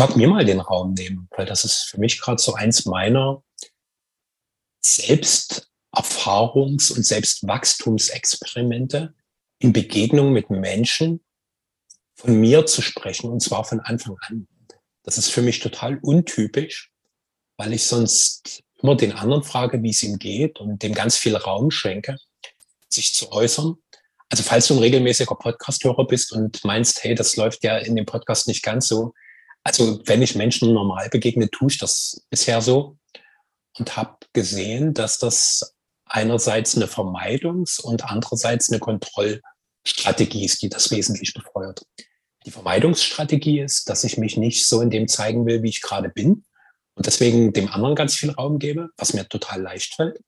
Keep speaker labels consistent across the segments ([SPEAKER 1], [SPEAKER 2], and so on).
[SPEAKER 1] mag mir mal den Raum nehmen, weil das ist für mich gerade so eins meiner Selbsterfahrungs- und Selbstwachstumsexperimente in Begegnung mit Menschen von mir zu sprechen und zwar von Anfang an. Das ist für mich total untypisch, weil ich sonst immer den anderen frage, wie es ihm geht und dem ganz viel Raum schenke, sich zu äußern. Also falls du ein regelmäßiger Podcast-Hörer bist und meinst, hey, das läuft ja in dem Podcast nicht ganz so. Also wenn ich Menschen normal begegne, tue ich das bisher so und habe gesehen, dass das einerseits eine Vermeidungs- und andererseits eine Kontrollstrategie ist, die das wesentlich befeuert. Die Vermeidungsstrategie ist, dass ich mich nicht so in dem zeigen will, wie ich gerade bin und deswegen dem anderen ganz viel Raum gebe, was mir total leicht fällt.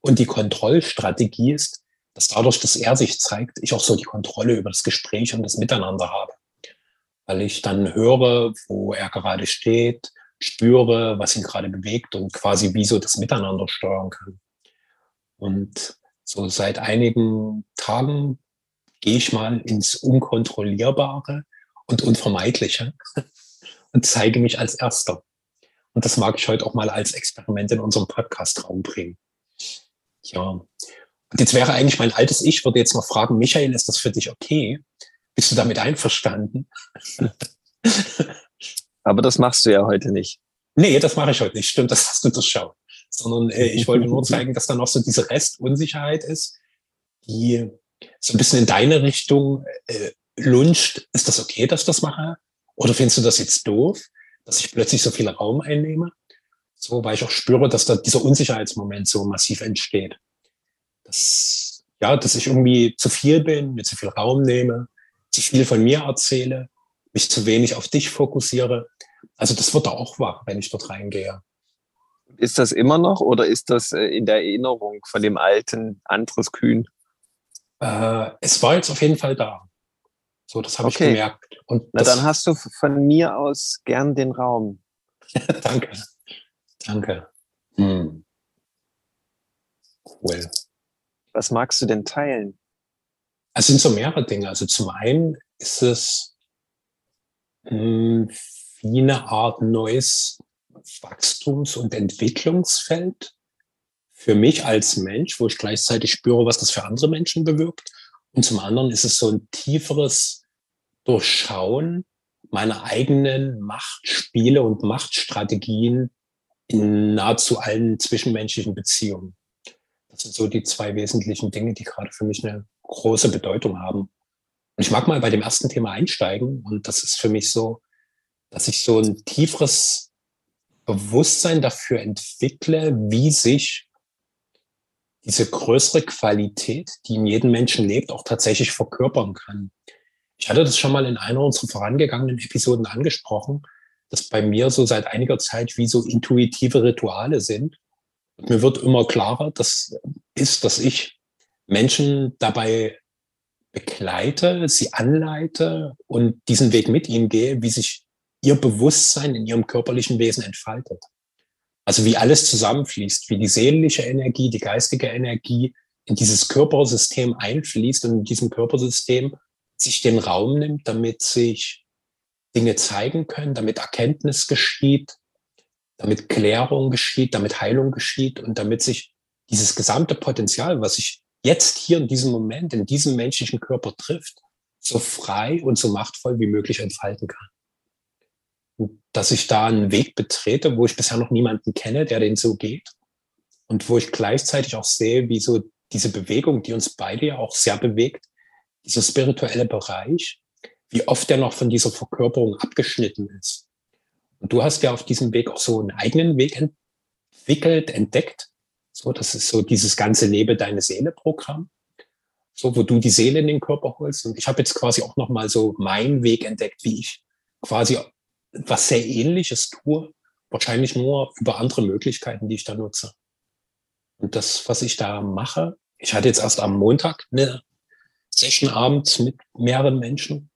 [SPEAKER 1] Und die Kontrollstrategie ist, dass dadurch, dass er sich zeigt, ich auch so die Kontrolle über das Gespräch und das Miteinander habe. Weil ich dann höre, wo er gerade steht, spüre, was ihn gerade bewegt und quasi wie so das Miteinander steuern kann. Und so seit einigen Tagen gehe ich mal ins Unkontrollierbare und Unvermeidliche und zeige mich als Erster. Und das mag ich heute auch mal als Experiment in unserem Podcast-Raum bringen. Ja. Und jetzt wäre eigentlich mein altes Ich, würde jetzt noch fragen, Michael, ist das für dich okay? Bist du damit einverstanden?
[SPEAKER 2] Aber das machst du ja heute nicht.
[SPEAKER 1] Nee, das mache ich heute nicht. Stimmt, das hast du durchschaut. Sondern äh, ich wollte nur zeigen, dass da noch so diese Restunsicherheit ist, die so ein bisschen in deine Richtung äh, lunscht. Ist das okay, dass ich das mache? Oder findest du das jetzt doof, dass ich plötzlich so viel Raum einnehme? So, weil ich auch spüre, dass da dieser Unsicherheitsmoment so massiv entsteht. Dass, ja, dass ich irgendwie zu viel bin, mir zu viel Raum nehme, zu viel von mir erzähle, mich zu wenig auf dich fokussiere. Also das wird da auch wach, wenn ich dort reingehe.
[SPEAKER 2] Ist das immer noch oder ist das äh, in der Erinnerung von dem alten Andres Kühn?
[SPEAKER 1] Äh, es war jetzt auf jeden Fall da. So, das habe okay. ich gemerkt.
[SPEAKER 2] Und Na, dann hast du von mir aus gern den Raum.
[SPEAKER 1] Danke. Danke. Hm.
[SPEAKER 2] Cool. Was magst du denn teilen?
[SPEAKER 1] Es sind so mehrere Dinge. Also zum einen ist es mh, hm, wie eine Art neues Wachstums- und Entwicklungsfeld für mich als Mensch, wo ich gleichzeitig spüre, was das für andere Menschen bewirkt. Und zum anderen ist es so ein tieferes Durchschauen meiner eigenen Machtspiele und Machtstrategien in nahezu allen zwischenmenschlichen Beziehungen. Das sind so die zwei wesentlichen Dinge, die gerade für mich eine große Bedeutung haben. Und ich mag mal bei dem ersten Thema einsteigen. Und das ist für mich so dass ich so ein tieferes Bewusstsein dafür entwickle, wie sich diese größere Qualität, die in jedem Menschen lebt, auch tatsächlich verkörpern kann. Ich hatte das schon mal in einer unserer vorangegangenen Episoden angesprochen, dass bei mir so seit einiger Zeit wie so intuitive Rituale sind. Und mir wird immer klarer, das ist, dass ich Menschen dabei begleite, sie anleite und diesen Weg mit ihnen gehe, wie sich ihr Bewusstsein in ihrem körperlichen Wesen entfaltet. Also wie alles zusammenfließt, wie die seelische Energie, die geistige Energie in dieses Körpersystem einfließt und in diesem Körpersystem sich den Raum nimmt, damit sich Dinge zeigen können, damit Erkenntnis geschieht, damit Klärung geschieht, damit Heilung geschieht und damit sich dieses gesamte Potenzial, was sich jetzt hier in diesem Moment, in diesem menschlichen Körper trifft, so frei und so machtvoll wie möglich entfalten kann dass ich da einen Weg betrete, wo ich bisher noch niemanden kenne, der den so geht. Und wo ich gleichzeitig auch sehe, wie so diese Bewegung, die uns beide ja auch sehr bewegt, dieser spirituelle Bereich, wie oft der noch von dieser Verkörperung abgeschnitten ist. Und du hast ja auf diesem Weg auch so einen eigenen Weg entwickelt, entdeckt. So, das ist so dieses ganze Lebe deine Seele Programm. So, wo du die Seele in den Körper holst. Und ich habe jetzt quasi auch nochmal so meinen Weg entdeckt, wie ich quasi was sehr ähnliches tue, wahrscheinlich nur über andere Möglichkeiten, die ich da nutze. Und das, was ich da mache, ich hatte jetzt erst am Montag eine Session abends mit mehreren Menschen,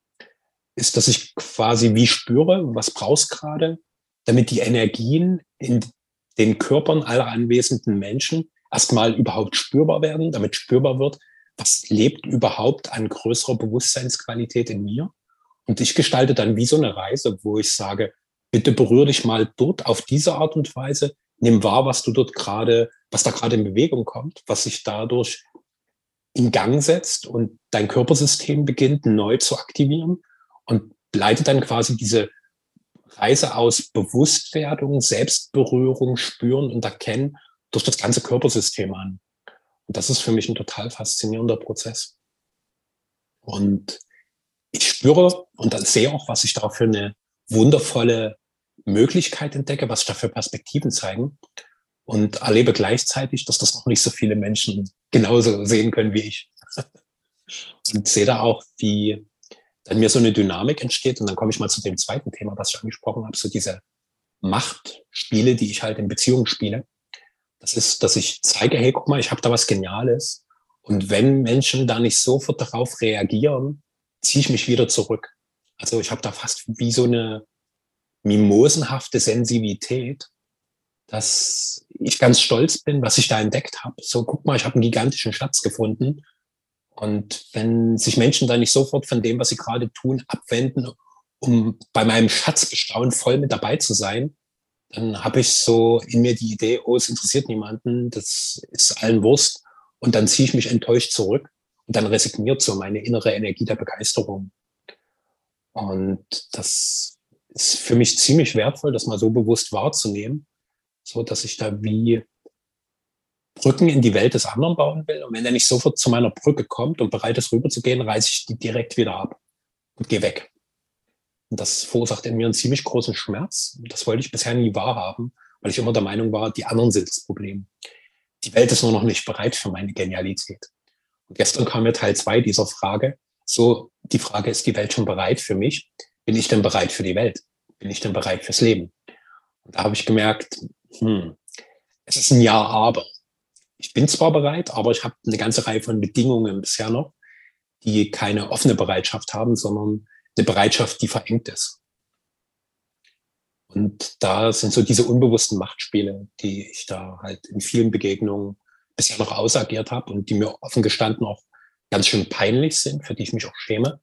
[SPEAKER 1] ist, dass ich quasi wie spüre, was brauchst gerade, damit die Energien in den Körpern aller anwesenden Menschen erstmal überhaupt spürbar werden, damit spürbar wird, was lebt überhaupt an größerer Bewusstseinsqualität in mir. Und ich gestalte dann wie so eine Reise, wo ich sage, bitte berühre dich mal dort auf diese Art und Weise, nimm wahr, was du dort gerade, was da gerade in Bewegung kommt, was sich dadurch in Gang setzt und dein Körpersystem beginnt neu zu aktivieren und leitet dann quasi diese Reise aus Bewusstwerdung, Selbstberührung, Spüren und Erkennen durch das ganze Körpersystem an. Und das ist für mich ein total faszinierender Prozess. Und ich spüre und dann sehe auch, was ich da für eine wundervolle Möglichkeit entdecke, was ich da für Perspektiven zeigen und erlebe gleichzeitig, dass das noch nicht so viele Menschen genauso sehen können wie ich. Und sehe da auch, wie dann mir so eine Dynamik entsteht. Und dann komme ich mal zu dem zweiten Thema, was ich angesprochen habe, so diese Machtspiele, die ich halt in Beziehungen spiele. Das ist, dass ich zeige, hey, guck mal, ich habe da was Geniales. Und wenn Menschen da nicht sofort darauf reagieren, ziehe ich mich wieder zurück. Also ich habe da fast wie so eine mimosenhafte Sensibilität, dass ich ganz stolz bin, was ich da entdeckt habe. So, guck mal, ich habe einen gigantischen Schatz gefunden. Und wenn sich Menschen da nicht sofort von dem, was sie gerade tun, abwenden, um bei meinem Schatzbestaunen voll mit dabei zu sein, dann habe ich so in mir die Idee, oh, es interessiert niemanden, das ist allen Wurst. Und dann ziehe ich mich enttäuscht zurück und dann resigniert so meine innere Energie der Begeisterung. Und das ist für mich ziemlich wertvoll, das mal so bewusst wahrzunehmen, so dass ich da wie Brücken in die Welt des anderen bauen will. Und wenn er nicht sofort zu meiner Brücke kommt und bereit ist, rüberzugehen, reiße ich die direkt wieder ab und gehe weg. Und das verursacht in mir einen ziemlich großen Schmerz. Das wollte ich bisher nie wahrhaben, weil ich immer der Meinung war, die anderen sind das Problem. Die Welt ist nur noch nicht bereit für meine Genialität. Und gestern kam mir Teil zwei dieser Frage. So, die Frage, ist die Welt schon bereit für mich? Bin ich denn bereit für die Welt? Bin ich denn bereit fürs Leben? Und da habe ich gemerkt, hm, es ist ein Ja, aber. Ich bin zwar bereit, aber ich habe eine ganze Reihe von Bedingungen bisher noch, die keine offene Bereitschaft haben, sondern eine Bereitschaft, die verengt ist. Und da sind so diese unbewussten Machtspiele, die ich da halt in vielen Begegnungen bisher noch ausagiert habe und die mir offen gestanden auch ganz schön peinlich sind, für die ich mich auch schäme.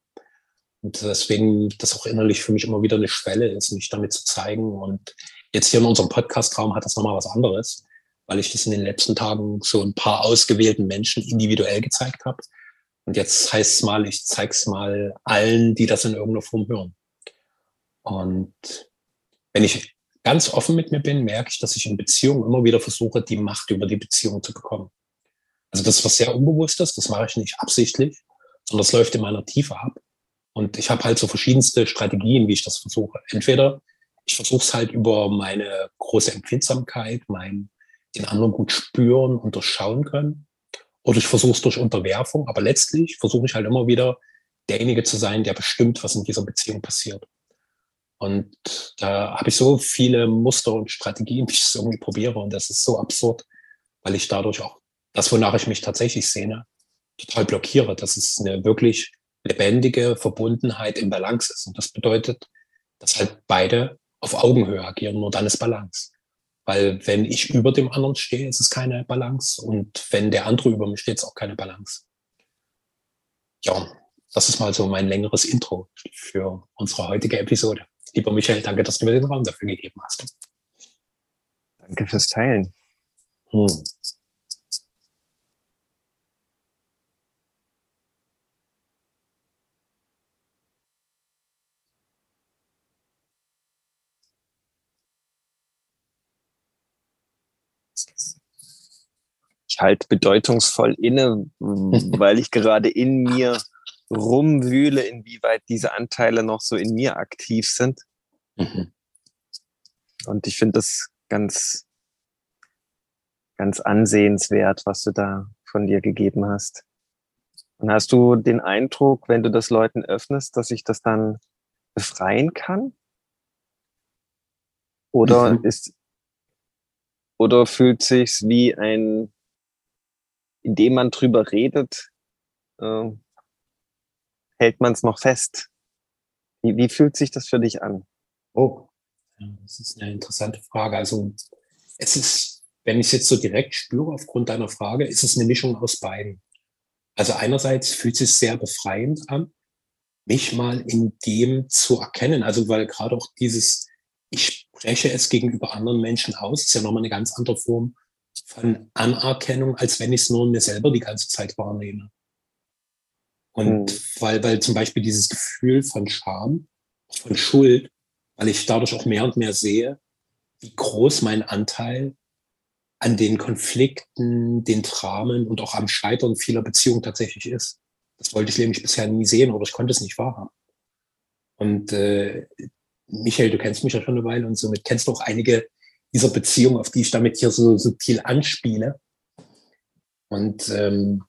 [SPEAKER 1] Und deswegen das auch innerlich für mich immer wieder eine Schwelle ist, mich damit zu zeigen. Und jetzt hier in unserem Podcast-Raum hat das nochmal was anderes, weil ich das in den letzten Tagen so ein paar ausgewählten Menschen individuell gezeigt habe. Und jetzt heißt es mal, ich zeige es mal allen, die das in irgendeiner Form hören. Und wenn ich ganz offen mit mir bin, merke ich, dass ich in Beziehungen immer wieder versuche, die Macht über die Beziehung zu bekommen. Also das ist was sehr Unbewusstes, das mache ich nicht absichtlich, sondern das läuft in meiner Tiefe ab. Und ich habe halt so verschiedenste Strategien, wie ich das versuche. Entweder ich versuche es halt über meine große Empfindsamkeit, mein den anderen gut spüren und durchschauen können. Oder ich versuche es durch Unterwerfung, aber letztlich versuche ich halt immer wieder derjenige zu sein, der bestimmt, was in dieser Beziehung passiert. Und da habe ich so viele Muster und Strategien, die ich es irgendwie probiere. Und das ist so absurd, weil ich dadurch auch das, wonach ich mich tatsächlich sehne, total blockiere, dass es eine wirklich lebendige Verbundenheit im Balance ist. Und das bedeutet, dass halt beide auf Augenhöhe agieren, nur dann ist Balance. Weil wenn ich über dem anderen stehe, ist es keine Balance. Und wenn der andere über mir steht, ist auch keine Balance. Ja, das ist mal so mein längeres Intro für unsere heutige Episode. Lieber Michael, danke, dass du mir den Raum dafür gegeben hast.
[SPEAKER 2] Danke fürs Teilen. Hm. Ich halte bedeutungsvoll inne, weil ich gerade in mir rumwühle, inwieweit diese Anteile noch so in mir aktiv sind. Mhm. Und ich finde das ganz, ganz ansehenswert, was du da von dir gegeben hast. Und hast du den Eindruck, wenn du das Leuten öffnest, dass ich das dann befreien kann? Oder mhm. ist, oder fühlt sich's wie ein indem man drüber redet, äh, hält man es noch fest. Wie, wie fühlt sich das für dich an?
[SPEAKER 1] Oh, das ist eine interessante Frage. Also es ist, wenn ich es jetzt so direkt spüre aufgrund deiner Frage, ist es eine Mischung aus beiden. Also einerseits fühlt es sich sehr befreiend an, mich mal in dem zu erkennen. Also weil gerade auch dieses ich spreche es gegenüber anderen Menschen aus. Das ist ja nochmal eine ganz andere Form von Anerkennung, als wenn ich es nur in mir selber die ganze Zeit wahrnehme. Und mhm. weil, weil zum Beispiel dieses Gefühl von Scham, von Schuld, weil ich dadurch auch mehr und mehr sehe, wie groß mein Anteil an den Konflikten, den Dramen und auch am Scheitern vieler Beziehungen tatsächlich ist. Das wollte ich nämlich bisher nie sehen oder ich konnte es nicht wahrhaben. Und äh, Michael, du kennst mich ja schon eine Weile und somit kennst du auch einige dieser Beziehungen, auf die ich damit hier so subtil anspiele. Und ähm,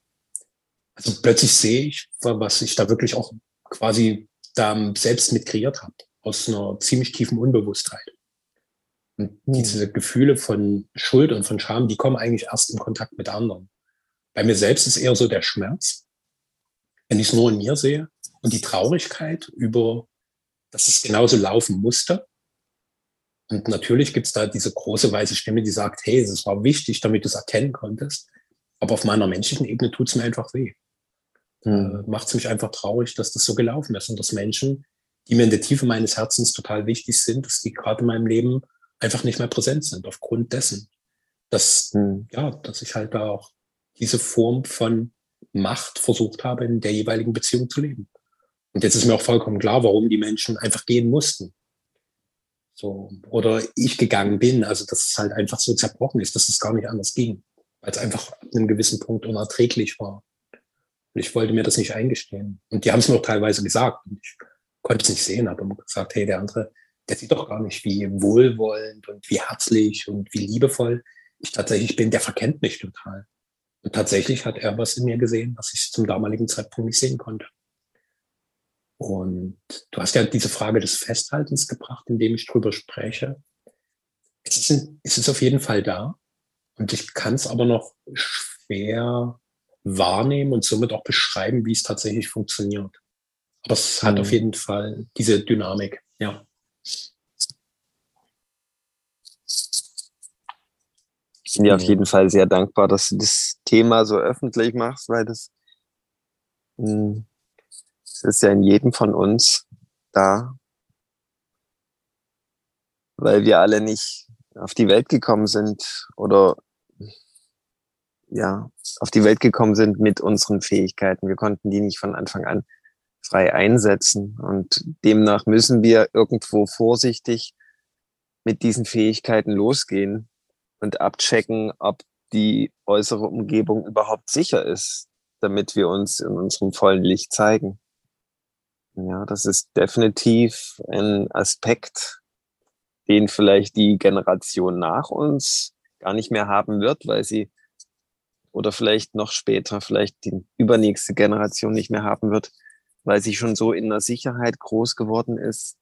[SPEAKER 1] also plötzlich sehe ich, was ich da wirklich auch quasi da selbst mit kreiert habe, aus einer ziemlich tiefen Unbewusstheit. Und hm. diese Gefühle von Schuld und von Scham, die kommen eigentlich erst im Kontakt mit anderen. Bei mir selbst ist eher so der Schmerz, wenn ich es nur in mir sehe und die Traurigkeit über, dass es genauso laufen musste. Und natürlich gibt es da diese große weiße Stimme, die sagt, hey, es war wichtig, damit du es erkennen konntest. Aber auf meiner menschlichen Ebene tut es mir einfach weh. Hm. Äh, Macht es mich einfach traurig, dass das so gelaufen ist und dass Menschen, die mir in der Tiefe meines Herzens total wichtig sind, dass die gerade in meinem Leben einfach nicht mehr präsent sind, aufgrund dessen, dass, hm. ja, dass ich halt da auch diese Form von Macht versucht habe, in der jeweiligen Beziehung zu leben. Und jetzt ist mir auch vollkommen klar, warum die Menschen einfach gehen mussten. So, oder ich gegangen bin, also dass es halt einfach so zerbrochen ist, dass es gar nicht anders ging, weil es einfach ab einem gewissen Punkt unerträglich war. Und ich wollte mir das nicht eingestehen. Und die haben es mir auch teilweise gesagt. Und ich konnte es nicht sehen, aber gesagt, hey, der andere, der sieht doch gar nicht, wie wohlwollend und wie herzlich und wie liebevoll ich tatsächlich bin. Der verkennt mich total. Und tatsächlich hat er was in mir gesehen, was ich zum damaligen Zeitpunkt nicht sehen konnte. Und du hast ja diese Frage des Festhaltens gebracht, indem ich drüber spreche. Es ist, es ist auf jeden Fall da. Und ich kann es aber noch schwer wahrnehmen und somit auch beschreiben, wie es tatsächlich funktioniert. Aber es hat auf mhm. jeden Fall diese Dynamik, ja.
[SPEAKER 2] Ich bin dir auf jeden Fall sehr dankbar, dass du das Thema so öffentlich machst, weil das, hm, das ist ja in jedem von uns da, weil wir alle nicht auf die Welt gekommen sind oder ja, auf die Welt gekommen sind mit unseren Fähigkeiten. Wir konnten die nicht von Anfang an frei einsetzen. Und demnach müssen wir irgendwo vorsichtig mit diesen Fähigkeiten losgehen und abchecken, ob die äußere Umgebung überhaupt sicher ist, damit wir uns in unserem vollen Licht zeigen. Ja, das ist definitiv ein Aspekt, den vielleicht die Generation nach uns gar nicht mehr haben wird, weil sie oder vielleicht noch später, vielleicht die übernächste Generation nicht mehr haben wird, weil sie schon so in der Sicherheit groß geworden ist,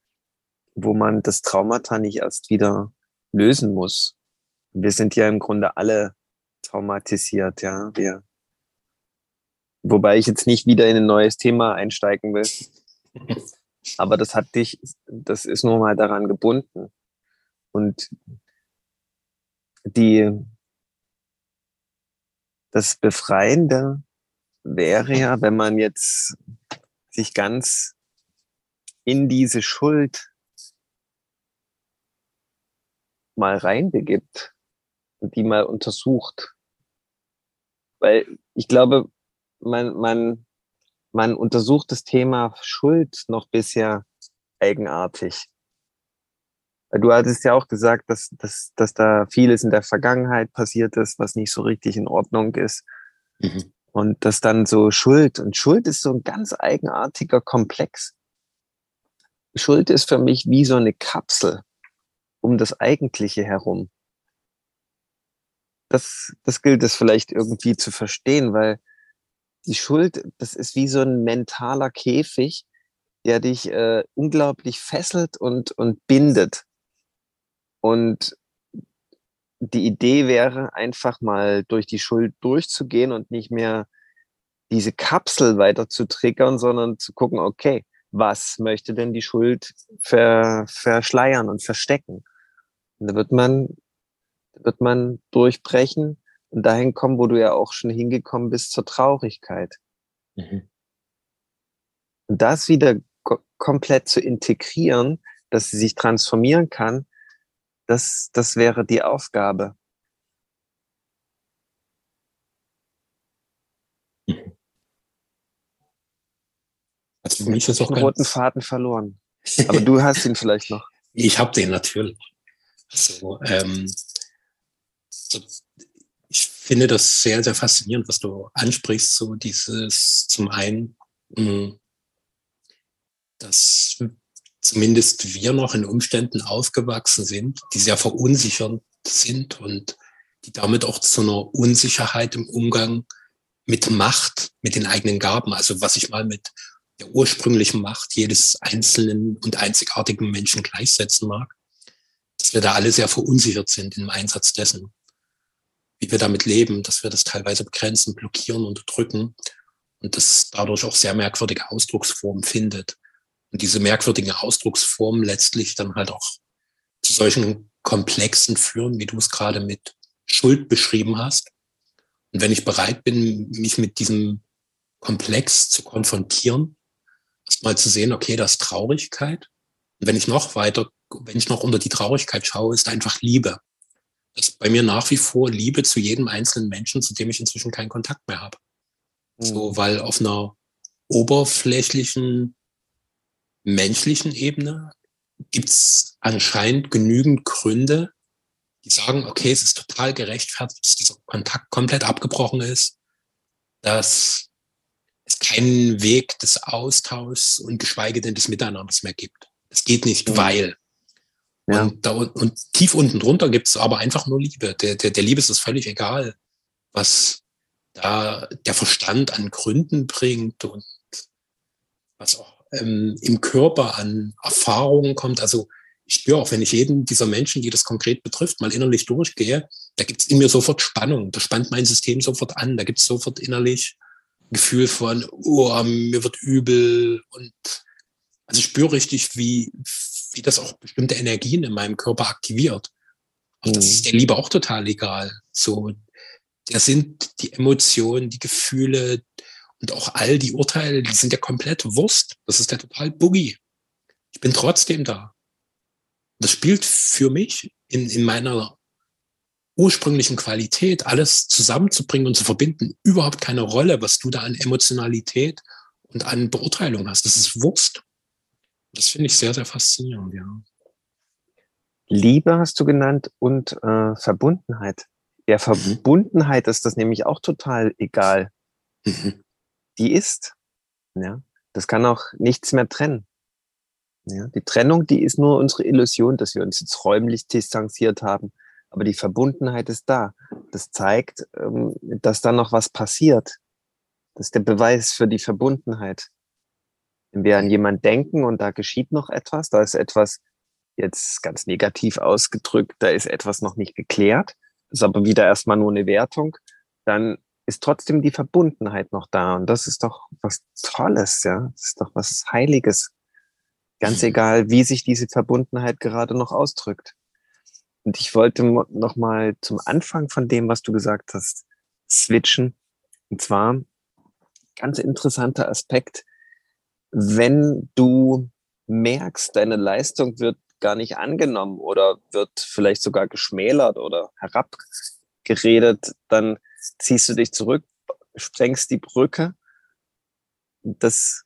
[SPEAKER 2] wo man das Traumata nicht erst wieder lösen muss wir sind ja im Grunde alle traumatisiert, ja. Wir, wobei ich jetzt nicht wieder in ein neues Thema einsteigen will. Aber das hat dich, das ist nur mal daran gebunden. Und die, das Befreiende wäre ja, wenn man jetzt sich ganz in diese Schuld mal reinbegibt die mal untersucht. Weil ich glaube, man, man, man untersucht das Thema Schuld noch bisher eigenartig. Du hattest ja auch gesagt, dass, dass, dass da vieles in der Vergangenheit passiert ist, was nicht so richtig in Ordnung ist. Mhm. Und dass dann so Schuld, und Schuld ist so ein ganz eigenartiger Komplex. Schuld ist für mich wie so eine Kapsel um das Eigentliche herum das, das gilt es vielleicht irgendwie zu verstehen, weil die Schuld, das ist wie so ein mentaler Käfig, der dich äh, unglaublich fesselt und, und bindet. Und die Idee wäre, einfach mal durch die Schuld durchzugehen und nicht mehr diese Kapsel weiter zu triggern, sondern zu gucken, okay, was möchte denn die Schuld ver, verschleiern und verstecken? Und da wird man wird man durchbrechen und dahin kommen, wo du ja auch schon hingekommen bist, zur Traurigkeit. Mhm. Und das wieder komplett zu integrieren, dass sie sich transformieren kann, Das, das wäre die Aufgabe. Also für mich ist auch den roten Faden verloren. Aber du hast ihn vielleicht noch.
[SPEAKER 1] Ich habe den natürlich. So, ähm, so, finde das sehr, sehr faszinierend, was du ansprichst. So dieses zum einen, mh, mm, dass zumindest wir noch in Umständen aufgewachsen sind, die sehr verunsichernd sind und die damit auch zu einer Unsicherheit im Umgang mit Macht, mit den eigenen Gaben, also was ich mal mit der ursprünglichen Macht jedes einzelnen und einzigartigen Menschen gleichsetzen mag, dass wir da alle sehr verunsichert sind im Einsatz dessen, wie wir damit leben, dass wir das teilweise begrenzen, blockieren, unterdrücken und das dadurch auch sehr merkwürdige Ausdrucksformen findet. Und diese merkwürdigen Ausdrucksformen letztlich dann halt auch zu solchen Komplexen führen, wie du es gerade mit Schuld beschrieben hast. Und wenn ich bereit bin, mich mit diesem Komplex zu konfrontieren, mal zu sehen, okay, das ist Traurigkeit. Und wenn ich noch weiter, wenn ich noch unter die Traurigkeit schaue, ist einfach Liebe. Das ist bei mir nach wie vor Liebe zu jedem einzelnen Menschen, zu dem ich inzwischen keinen Kontakt mehr habe. Mhm. So, weil auf einer oberflächlichen, menschlichen Ebene gibt es anscheinend genügend Gründe, die sagen, okay, es ist total gerechtfertigt, dass dieser Kontakt komplett abgebrochen ist, dass es keinen Weg des Austauschs und geschweige denn des Miteinanders mehr gibt. Es geht nicht, mhm. weil. Ja. Und, da, und tief unten drunter gibt es aber einfach nur Liebe. Der, der, der Liebe ist es völlig egal, was da der Verstand an Gründen bringt und was auch ähm, im Körper an Erfahrungen kommt. Also ich spüre auch, wenn ich jeden dieser Menschen, die das konkret betrifft, mal innerlich durchgehe, da gibt es in mir sofort Spannung. Da spannt mein System sofort an. Da gibt es sofort innerlich Gefühl von, oh, mir wird übel und also ich spüre richtig, wie, wie das auch bestimmte Energien in meinem Körper aktiviert. Und das ist mhm. der Liebe auch total egal. So, da sind die Emotionen, die Gefühle und auch all die Urteile, die sind ja komplett Wurst. Das ist ja total Boogie. Ich bin trotzdem da. Das spielt für mich in, in meiner ursprünglichen Qualität alles zusammenzubringen und zu verbinden, überhaupt keine Rolle, was du da an Emotionalität und an Beurteilung hast. Das ist Wurst. Das finde ich sehr, sehr faszinierend, ja.
[SPEAKER 2] Liebe hast du genannt und äh, Verbundenheit. Ja, mhm. Verbundenheit ist das nämlich auch total egal. Mhm. Die ist. Ja, das kann auch nichts mehr trennen. Ja, die Trennung, die ist nur unsere Illusion, dass wir uns jetzt räumlich distanziert haben aber die Verbundenheit ist da. Das zeigt, ähm, dass da noch was passiert. Das ist der Beweis für die Verbundenheit. Wenn wir an jemand denken und da geschieht noch etwas, da ist etwas jetzt ganz negativ ausgedrückt, da ist etwas noch nicht geklärt, ist aber wieder erstmal nur eine Wertung, dann ist trotzdem die Verbundenheit noch da. Und das ist doch was Tolles, ja. Das ist doch was Heiliges. Ganz mhm. egal, wie sich diese Verbundenheit gerade noch ausdrückt. Und ich wollte noch mal zum Anfang von dem, was du gesagt hast, switchen. Und zwar ganz interessanter Aspekt, wenn du merkst, deine Leistung wird gar nicht angenommen oder wird vielleicht sogar geschmälert oder herabgeredet, dann ziehst du dich zurück, sprengst die Brücke. Das,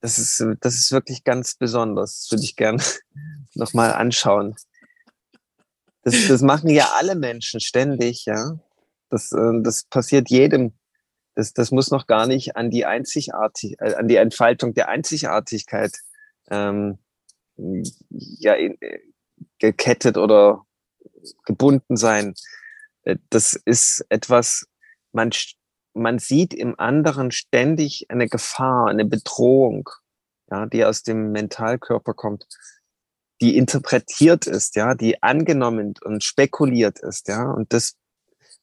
[SPEAKER 2] das ist, das ist wirklich ganz besonders. Das würde ich gerne nochmal anschauen. Das, das machen ja alle Menschen ständig, ja. Das, äh, das passiert jedem. Das, das muss noch gar nicht an die Einzigartig, äh, an die Entfaltung der Einzigartigkeit ähm, ja, in, äh, gekettet oder gebunden sein. Äh, das ist etwas, man, man sieht im anderen ständig eine Gefahr, eine Bedrohung, ja, die aus dem Mentalkörper kommt die interpretiert ist, ja, die angenommen und spekuliert ist, ja, und das,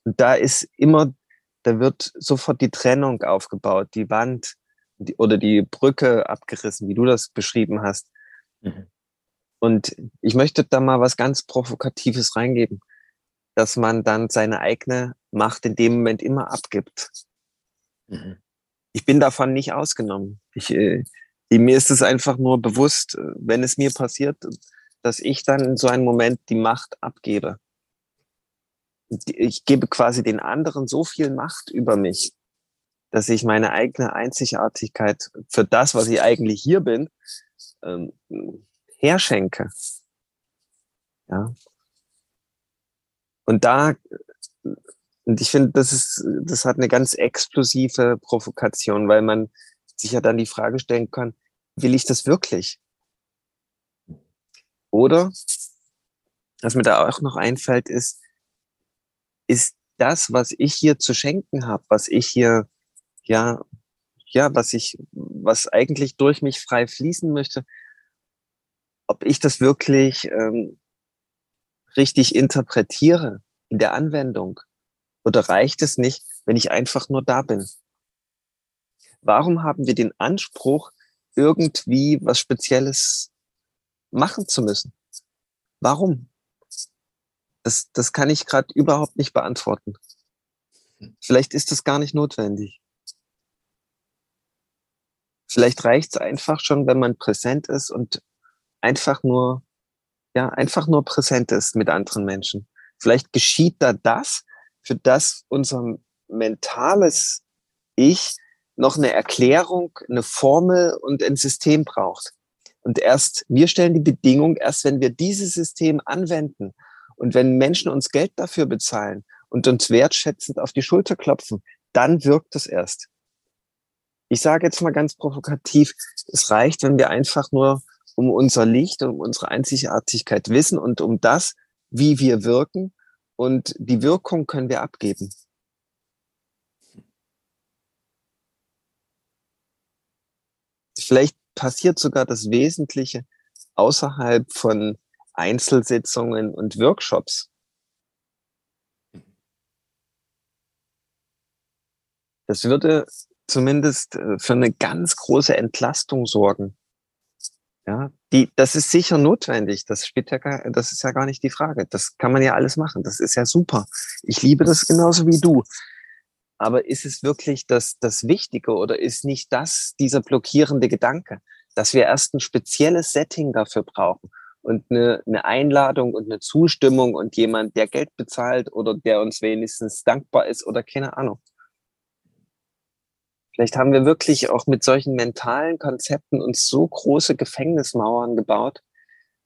[SPEAKER 2] und da ist immer, da wird sofort die Trennung aufgebaut, die Wand die, oder die Brücke abgerissen, wie du das beschrieben hast. Mhm. Und ich möchte da mal was ganz Provokatives reingeben, dass man dann seine eigene Macht in dem Moment immer abgibt. Mhm. Ich bin davon nicht ausgenommen. Ich, äh, mir ist es einfach nur bewusst, wenn es mir passiert, dass ich dann in so einem Moment die Macht abgebe. Ich gebe quasi den anderen so viel Macht über mich, dass ich meine eigene Einzigartigkeit für das, was ich eigentlich hier bin, ähm, herschenke. Ja. Und da, und ich finde, das ist, das hat eine ganz explosive Provokation, weil man sich ja dann die Frage stellen kann, will ich das wirklich? Oder, was mir da auch noch einfällt, ist, ist das, was ich hier zu schenken habe, was ich hier, ja, ja, was ich, was eigentlich durch mich frei fließen möchte, ob ich das wirklich ähm, richtig interpretiere in der Anwendung? Oder reicht es nicht, wenn ich einfach nur da bin? Warum haben wir den Anspruch, irgendwie was Spezielles machen zu müssen? Warum? Das, das kann ich gerade überhaupt nicht beantworten. Vielleicht ist das gar nicht notwendig. Vielleicht reicht es einfach schon, wenn man präsent ist und einfach nur, ja, einfach nur präsent ist mit anderen Menschen. Vielleicht geschieht da das, für das unser mentales Ich noch eine Erklärung, eine Formel und ein System braucht. Und erst, wir stellen die Bedingung, erst wenn wir dieses System anwenden und wenn Menschen uns Geld dafür bezahlen und uns wertschätzend auf die Schulter klopfen, dann wirkt es erst. Ich sage jetzt mal ganz provokativ, es reicht, wenn wir einfach nur um unser Licht, um unsere Einzigartigkeit wissen und um das, wie wir wirken. Und die Wirkung können wir abgeben. Vielleicht passiert sogar das Wesentliche außerhalb von Einzelsitzungen und Workshops. Das würde zumindest äh, für eine ganz große Entlastung sorgen. Ja, die, das ist sicher notwendig. Das spielt ja das ist ja gar nicht die Frage. Das kann man ja alles machen. Das ist ja super. Ich liebe das genauso wie du. Aber ist es wirklich das, das Wichtige oder ist nicht das dieser blockierende Gedanke, dass wir erst ein spezielles Setting dafür brauchen und eine, eine Einladung und eine Zustimmung und jemand, der Geld bezahlt oder der uns wenigstens dankbar ist oder keine Ahnung. Vielleicht haben wir wirklich auch mit solchen mentalen Konzepten uns so große Gefängnismauern gebaut,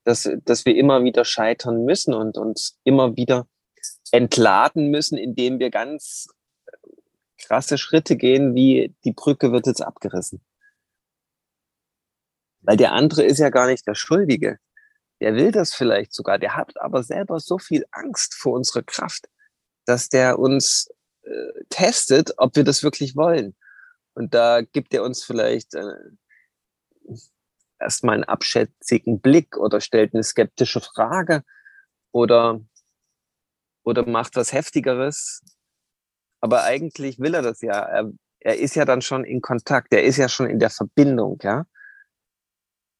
[SPEAKER 2] dass, dass wir immer wieder scheitern müssen und uns immer wieder entladen müssen, indem wir ganz krasse Schritte gehen, wie die Brücke wird jetzt abgerissen. Weil der andere ist ja gar nicht der Schuldige. Der will das vielleicht sogar. Der hat aber selber so viel Angst vor unserer Kraft, dass der uns äh, testet, ob wir das wirklich wollen. Und da gibt er uns vielleicht äh, erstmal einen abschätzigen Blick oder stellt eine skeptische Frage oder, oder macht was Heftigeres. Aber eigentlich will er das ja. Er, er ist ja dann schon in Kontakt, er ist ja schon in der Verbindung, ja.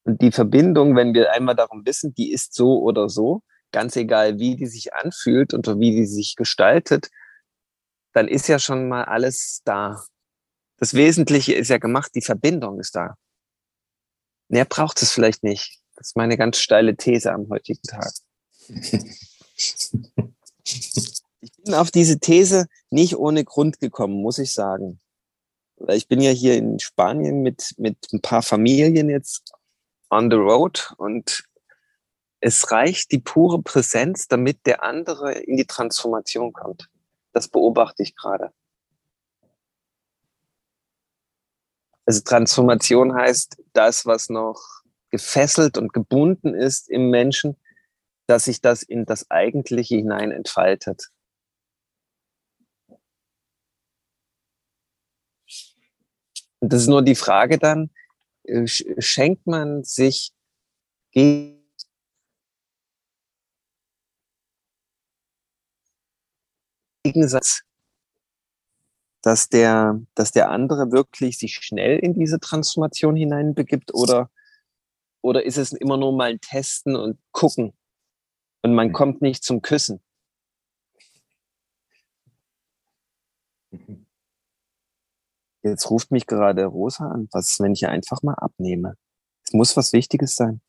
[SPEAKER 2] Und die Verbindung, wenn wir einmal darum wissen, die ist so oder so, ganz egal, wie die sich anfühlt und wie die sich gestaltet, dann ist ja schon mal alles da das Wesentliche ist ja gemacht, die Verbindung ist da. Mehr braucht es vielleicht nicht. Das ist meine ganz steile These am heutigen Tag. ich bin auf diese These nicht ohne Grund gekommen, muss ich sagen. Ich bin ja hier in Spanien mit, mit ein paar Familien jetzt on the road und es reicht die pure Präsenz, damit der andere in die Transformation kommt. Das beobachte ich gerade. Also Transformation heißt das, was noch gefesselt und gebunden ist im Menschen, dass sich das in das Eigentliche hinein entfaltet. Und das ist nur die Frage dann, schenkt man sich Gegensatz dass der, dass der andere wirklich sich schnell in diese Transformation hineinbegibt oder, oder ist es immer nur mal ein Testen und gucken und man kommt nicht zum Küssen? Jetzt ruft mich gerade Rosa an. Was, wenn ich einfach mal abnehme? Es muss was Wichtiges sein.